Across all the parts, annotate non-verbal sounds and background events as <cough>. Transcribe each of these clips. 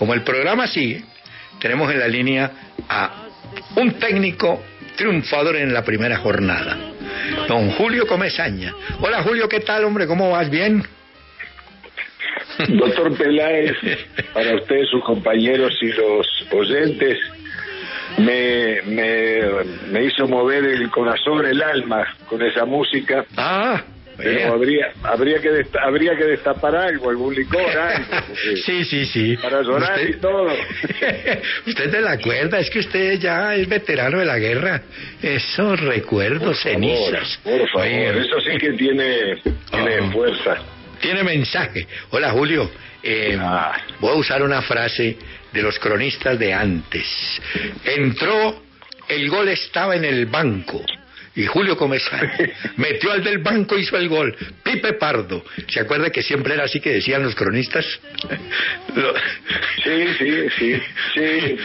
como el programa sigue, tenemos en la línea a un técnico triunfador en la primera jornada, don Julio Comesaña. Hola Julio, ¿qué tal, hombre? ¿Cómo vas? ¿Bien? Doctor Peláez, para usted, sus compañeros y los oyentes, me, me, me hizo mover el corazón, el alma con esa música. Ah, pero habría habría que habría que destapar algo, algún licor, <laughs> algo. sí, sí, sí. Para llorar y todo. <laughs> usted te la acuerda, es que usted ya es veterano de la guerra. Esos recuerdos, cenizas. Por favor, eso sí que tiene, tiene oh. fuerza. Tiene mensaje. Hola Julio, eh, ah. voy a usar una frase de los cronistas de antes. Entró, el gol estaba en el banco y Julio Comesaña metió al del banco y hizo el gol. Pipe Pardo. ¿Se acuerda que siempre era así que decían los cronistas? sí, sí, sí. Sí,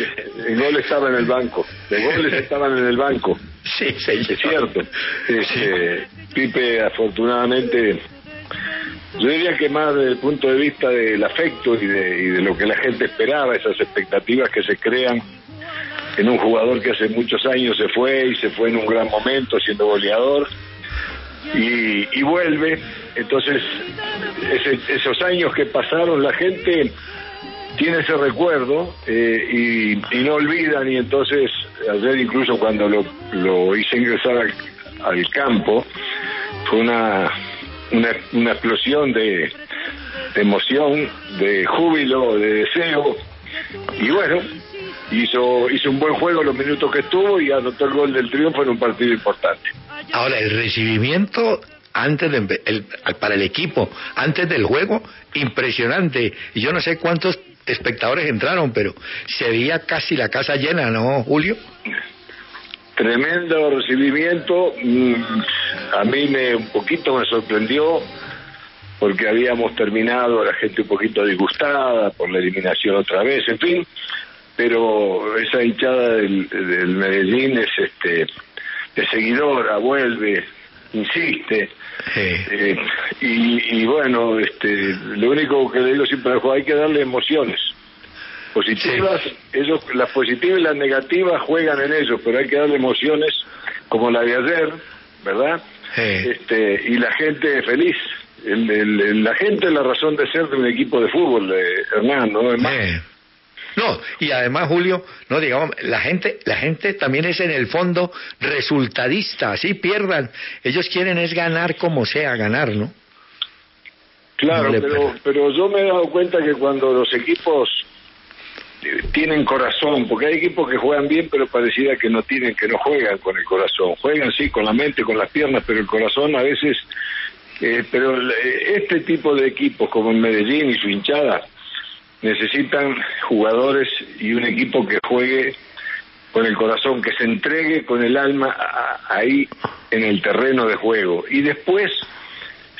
el gol estaba en el banco. Los goles estaban en el banco. Sí, sí. Es cierto. Este, Pipe, afortunadamente, yo diría que más desde el punto de vista del afecto y de, y de lo que la gente esperaba, esas expectativas que se crean en un jugador que hace muchos años se fue y se fue en un gran momento siendo goleador y, vuelve. Entonces, esos años que pasaron, la gente tiene ese recuerdo eh, y, no olvidan y entonces ayer incluso cuando lo, lo hice ingresar al, campo fue una, una, explosión de, de emoción, de júbilo, de deseo y bueno, hizo, hizo un buen juego los minutos que estuvo y anotó el gol del triunfo en un partido importante. Ahora, el recibimiento antes de, el, para el equipo, antes del juego, impresionante. Y yo no sé cuántos espectadores entraron, pero se veía casi la casa llena, ¿no, Julio? Tremendo recibimiento. Mm, a mí me un poquito me sorprendió porque habíamos terminado, la gente un poquito disgustada por la eliminación otra vez, en fin, pero esa hinchada del, Medellín es este de seguidora, vuelve, insiste. Eh, y, bueno, este, lo único que le digo siempre al juego, hay que darle emociones. Positivas, ellos, las positivas y las negativas juegan en ellos, pero hay que darle emociones como la de ayer, ¿verdad? Este, y la gente feliz. El, la gente es la razón de ser de un equipo de fútbol, de Hernán, ¿no? No, y además, Julio, no digamos, la gente, la gente también es en el fondo resultadista, así pierdan. Ellos quieren es ganar como sea, ganar, ¿no? Claro, pero, pero yo me he dado cuenta que cuando los equipos eh, tienen corazón, porque hay equipos que juegan bien, pero pareciera que no tienen, que no juegan con el corazón. Juegan sí con la mente, con las piernas, pero el corazón a veces. Eh, pero eh, este tipo de equipos como el Medellín y su hinchada necesitan jugadores y un equipo que juegue con el corazón, que se entregue con el alma ahí en el terreno de juego. Y después,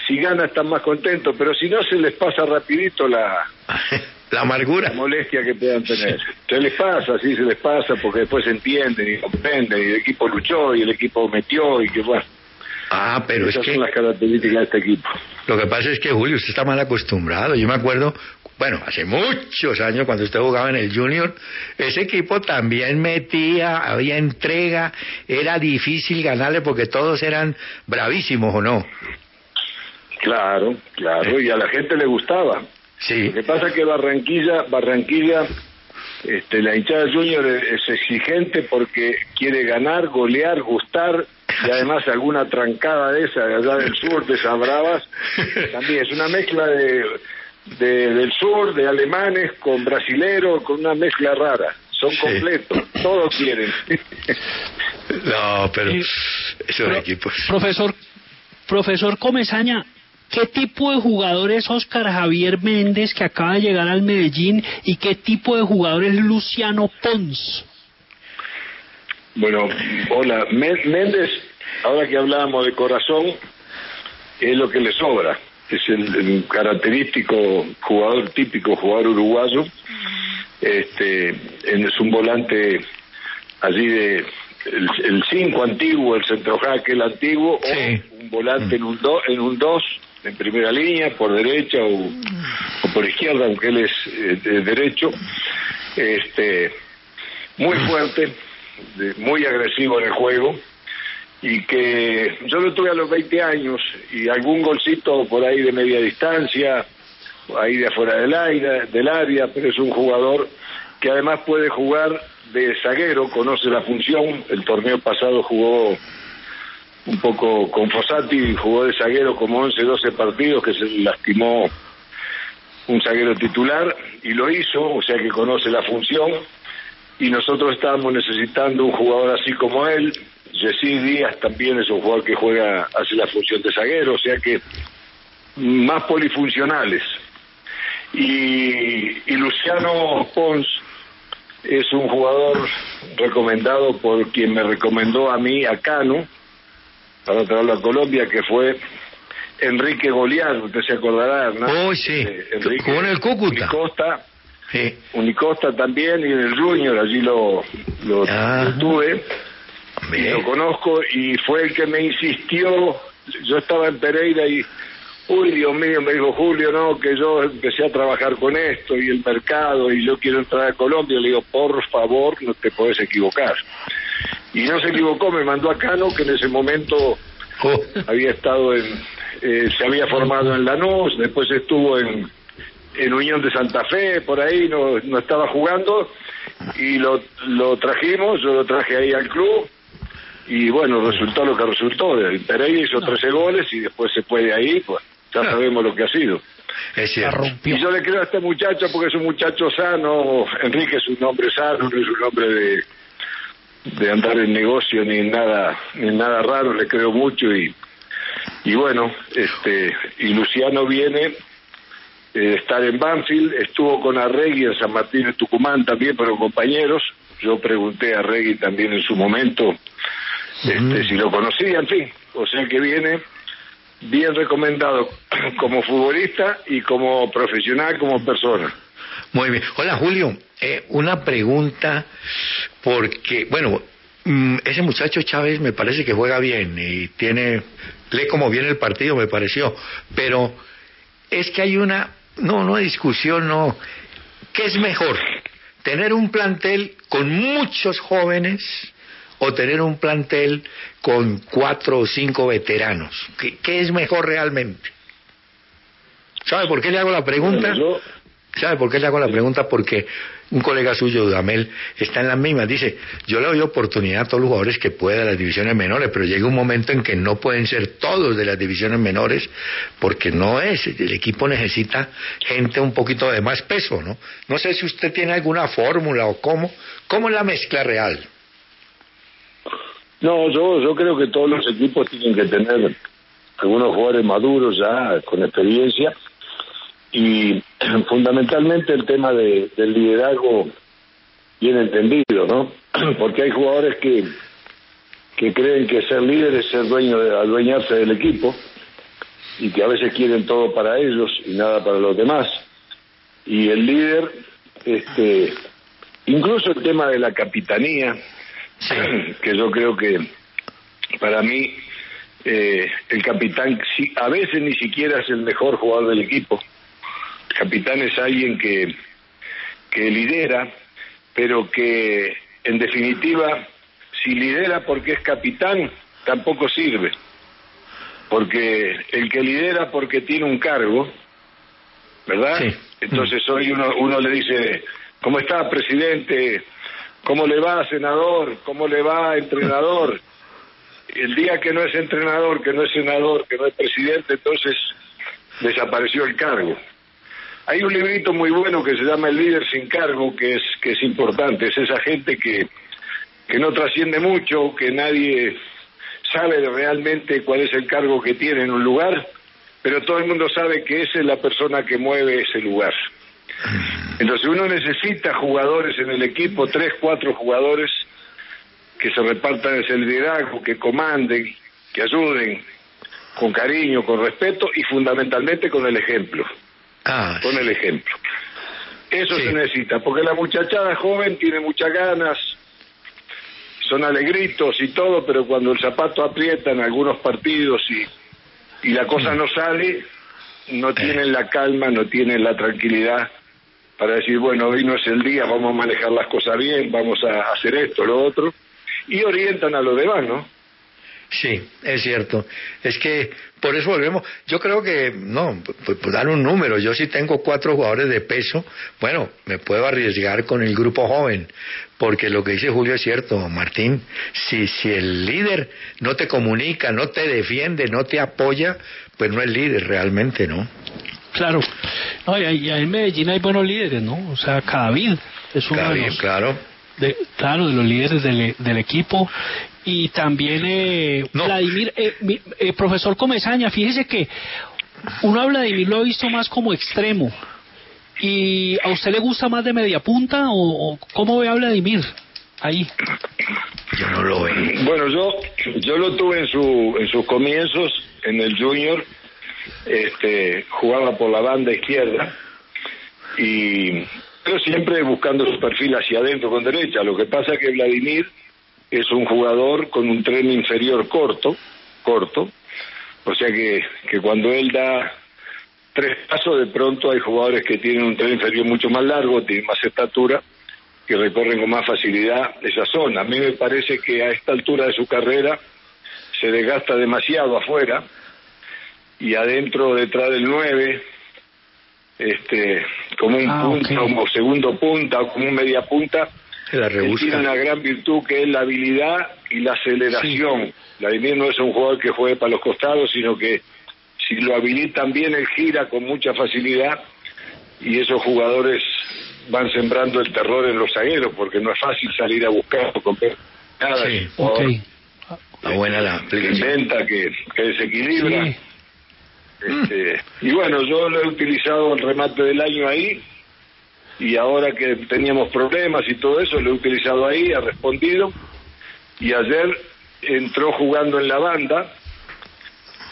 si gana, están más contentos, pero si no, se les pasa rapidito la... <laughs> la amargura. La molestia que puedan tener. <laughs> Se les pasa, sí, se les pasa, porque después se entienden y comprenden, y el equipo luchó, y el equipo metió, y que bueno. Ah, pero Esas es que... son las características de este equipo. Lo que pasa es que, Julio, usted está mal acostumbrado. Yo me acuerdo bueno, hace muchos años cuando usted jugaba en el Junior, ese equipo también metía, había entrega, era difícil ganarle porque todos eran bravísimos, ¿o no? Claro, claro, y a la gente le gustaba. Sí. Lo que pasa es que Barranquilla, Barranquilla, este, la hinchada Junior es exigente porque quiere ganar, golear, gustar y además alguna trancada de esa de allá del sur, de esas bravas, <laughs> también es una mezcla de de, del sur, de alemanes, con brasileros, con una mezcla rara. Son completos, todos quieren. <laughs> no, pero esos equipos. Profesor, profesor Comesaña, ¿Qué tipo de jugador es Oscar Javier Méndez que acaba de llegar al Medellín y qué tipo de jugador es Luciano Pons? Bueno, hola, Méndez, ahora que hablábamos de corazón, es lo que le sobra es el, característico jugador típico, jugador uruguayo. Este, es un volante allí de el 5 antiguo, el centro el antiguo, o un volante en un 2 en un dos en primera línea, por derecha o, o por izquierda, aunque él es eh, de derecho, este, muy fuerte, muy agresivo en el juego, y que yo lo tuve a los 20 años y algún golcito por ahí de media distancia, ahí de afuera del, aire, del área, pero es un jugador que además puede jugar de zaguero, conoce la función, el torneo pasado jugó un poco con Fossati, jugó de zaguero como 11, 12 partidos que se lastimó un zaguero titular y lo hizo, o sea que conoce la función y nosotros estábamos necesitando un jugador así como él. Jessy Díaz también es un jugador que juega, hace la función de zaguero, o sea que más polifuncionales. Y, y Luciano Pons es un jugador recomendado por quien me recomendó a mí, a Cano, para traerlo a Colombia, que fue Enrique Goliar, usted se acordará, ¿no? Oh, sí, eh, Enrique, en el Cúcuta. Unicosta, sí. Unicosta también, y en el Junior, allí lo, lo, tuve, lo conozco, y fue el que me insistió, yo estaba en Pereira y Uy, Dios mío, me dijo Julio, no, que yo empecé a trabajar con esto y el mercado y yo quiero entrar a Colombia. Le digo, por favor, no te puedes equivocar. Y no se equivocó, me mandó a Cano, que en ese momento oh. había estado en, eh, se había formado en Lanús, después estuvo en, en Unión de Santa Fe, por ahí no, no estaba jugando, y lo, lo trajimos, yo lo traje ahí al club, y bueno, resultó lo que resultó. Pereira hizo 13 goles y después se puede ahí, pues ya sabemos lo que ha sido. Es cierto. Y yo le creo a este muchacho porque es un muchacho sano, Enrique es un hombre sano, no es un hombre de, de andar en negocio ni en nada, ni en nada raro, le creo mucho. Y, y bueno, este, y Luciano viene eh, estar en Banfield, estuvo con Arregui en San Martín de Tucumán también, pero compañeros, yo pregunté a Arregui también en su momento este, si lo conocía, en fin, o sea que viene bien recomendado <clears throat> como futbolista y como profesional, como persona. Muy bien. Hola Julio, eh, una pregunta porque, bueno, mm, ese muchacho Chávez me parece que juega bien y tiene, lee como bien el partido, me pareció, pero es que hay una, no, no hay discusión, no. ¿Qué es mejor? ¿Tener un plantel con muchos jóvenes o tener un plantel con cuatro o cinco veteranos? ¿Qué, es mejor realmente? ¿Sabe por qué le hago la pregunta? ¿Sabe por qué le hago la pregunta? Porque un colega suyo, Dudamel, está en las mismas. Dice, yo le doy oportunidad a todos los jugadores que puedan de las divisiones menores, pero llega un momento en que no pueden ser todos de las divisiones menores, porque no es, el equipo necesita gente un poquito de más peso, ¿no? No sé si usted tiene alguna fórmula o cómo, cómo es la mezcla real. No, yo, yo creo que todos los equipos tienen que tener algunos jugadores maduros ya, con experiencia, y <clears throat> fundamentalmente el tema de, del liderazgo bien entendido, ¿no? <clears throat> Porque hay jugadores que, que creen que ser líder es ser dueño de adueñarse del equipo y que a veces quieren todo para ellos y nada para los demás. Y el líder, este, incluso el tema de la capitanía, <clears throat> que yo creo que para mí eh, el capitán a veces ni siquiera es el mejor jugador del equipo. El capitán es alguien que, que lidera, pero que en definitiva, si lidera porque es capitán, tampoco sirve. Porque el que lidera porque tiene un cargo, ¿verdad? Entonces hoy uno, uno le dice, ¿cómo está, presidente? ¿Cómo le va, senador? ¿Cómo le va, entrenador? El día que no es entrenador, que no es senador, que no es presidente, entonces desapareció el cargo. Hay un librito muy bueno que se llama El líder sin cargo, que es que es importante, es esa gente que que no trasciende mucho, que nadie sabe realmente cuál es el cargo que tiene en un lugar, pero todo el mundo sabe que esa es la persona que mueve ese lugar. Entonces uno necesita jugadores en el equipo, tres, cuatro jugadores que se repartan ese liderazgo, que comanden, que ayuden con cariño, con respeto y fundamentalmente con el ejemplo. Ah, con el ejemplo. Eso se necesita, porque la muchachada joven tiene muchas ganas, son alegritos y todo, pero cuando el zapato aprieta en algunos partidos y, y la cosa mm. no sale, no tienen la calma, no tienen la tranquilidad para decir, bueno, hoy no es el día, vamos a manejar las cosas bien, vamos a hacer esto, lo otro, y orientan a los demás, ¿no? Sí, es cierto. Es que por eso volvemos. Yo creo que, no, pues, dar un número. Yo sí tengo cuatro jugadores de peso. Bueno, me puedo arriesgar con el grupo joven. Porque lo que dice Julio es cierto, Martín. Si, si el líder no te comunica, no te defiende, no te apoya, pues no es líder realmente, ¿no? Claro. No, y, en Medellín hay buenos líderes, ¿no? O sea, Cadavid es uno de los, claro. De, claro, de los líderes del, del equipo y también eh, Vladimir, eh, eh, profesor Comesaña, fíjese que uno a Vladimir lo ha visto más como extremo. ¿Y a usted le gusta más de media punta o, cómo ve a Vladimir ahí? Yo no lo veo. Bueno, yo yo lo tuve en su en sus comienzos en el Junior, este jugaba por la banda izquierda y pero siempre buscando su perfil hacia adentro con derecha. Lo que pasa es que Vladimir es un jugador con un tren inferior corto, corto, o sea que, que cuando él da tres pasos, de pronto hay jugadores que tienen un tren inferior mucho más largo, tienen más estatura, que recorren con más facilidad esa zona. A mí me parece que a esta altura de su carrera se desgasta demasiado afuera y adentro, detrás del 9, este, como un ah, punta, como segundo punta o como un media punta, tiene una gran virtud que es la habilidad y la aceleración. Vladimir no es un jugador que juegue para los costados, sino que si lo habilitan bien, él gira con mucha facilidad y esos jugadores van sembrando el terror en los zagueros porque no es fácil salir a buscar con nada. Sí, okay. buena la que inventa, que, que desequilibra. Este, y bueno, yo lo he utilizado el remate del año ahí y ahora que teníamos problemas y todo eso, lo he utilizado ahí, ha respondido y ayer entró jugando en la banda,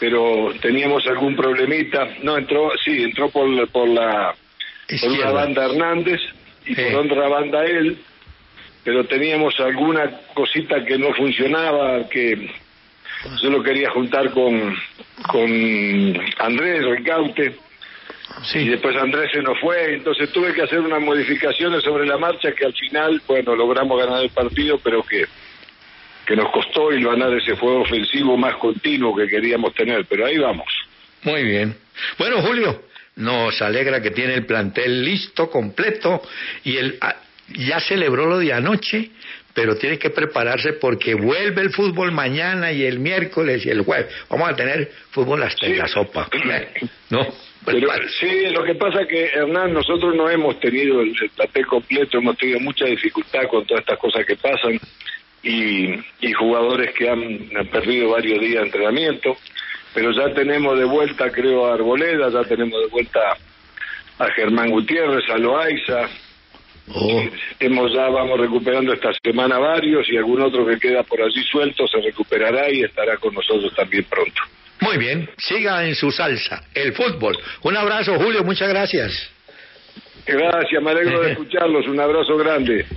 pero teníamos algún problemita, no entró, sí, entró por, por la por una banda Hernández y por otra banda él, pero teníamos alguna cosita que no funcionaba, que yo lo quería juntar con, con Andrés Ricaute y después Andrés se nos fue, entonces tuve que hacer unas modificaciones sobre la marcha que al final, bueno, logramos ganar el partido, pero que, que nos costó y ganar ese juego ofensivo más continuo que queríamos tener, pero ahí vamos. Muy bien. Bueno, Julio, nos alegra que tiene el plantel listo, completo, y el, ah, ya celebró lo de anoche, pero tiene que prepararse porque vuelve el fútbol mañana y el miércoles y el jueves. Vamos a tener fútbol hasta en la sopa. ¿No? Pero, sí, lo que pasa es que, Hernán, nosotros no hemos tenido el, el completo, hemos tenido mucha dificultad con todas estas cosas que pasan y, y jugadores que han, perdido varios días de entrenamiento, pero ya tenemos de vuelta, creo, a Arboleda, ya tenemos de vuelta a Germán Gutiérrez, a Loaiza. Oh. Hemos ya vamos recuperando esta semana varios y algún otro que queda por allí suelto se recuperará y estará con nosotros también pronto. Muy bien, siga en su salsa, el fútbol. Un abrazo, Julio, muchas gracias. Gracias, me alegro de <laughs> escucharlos, un abrazo grande.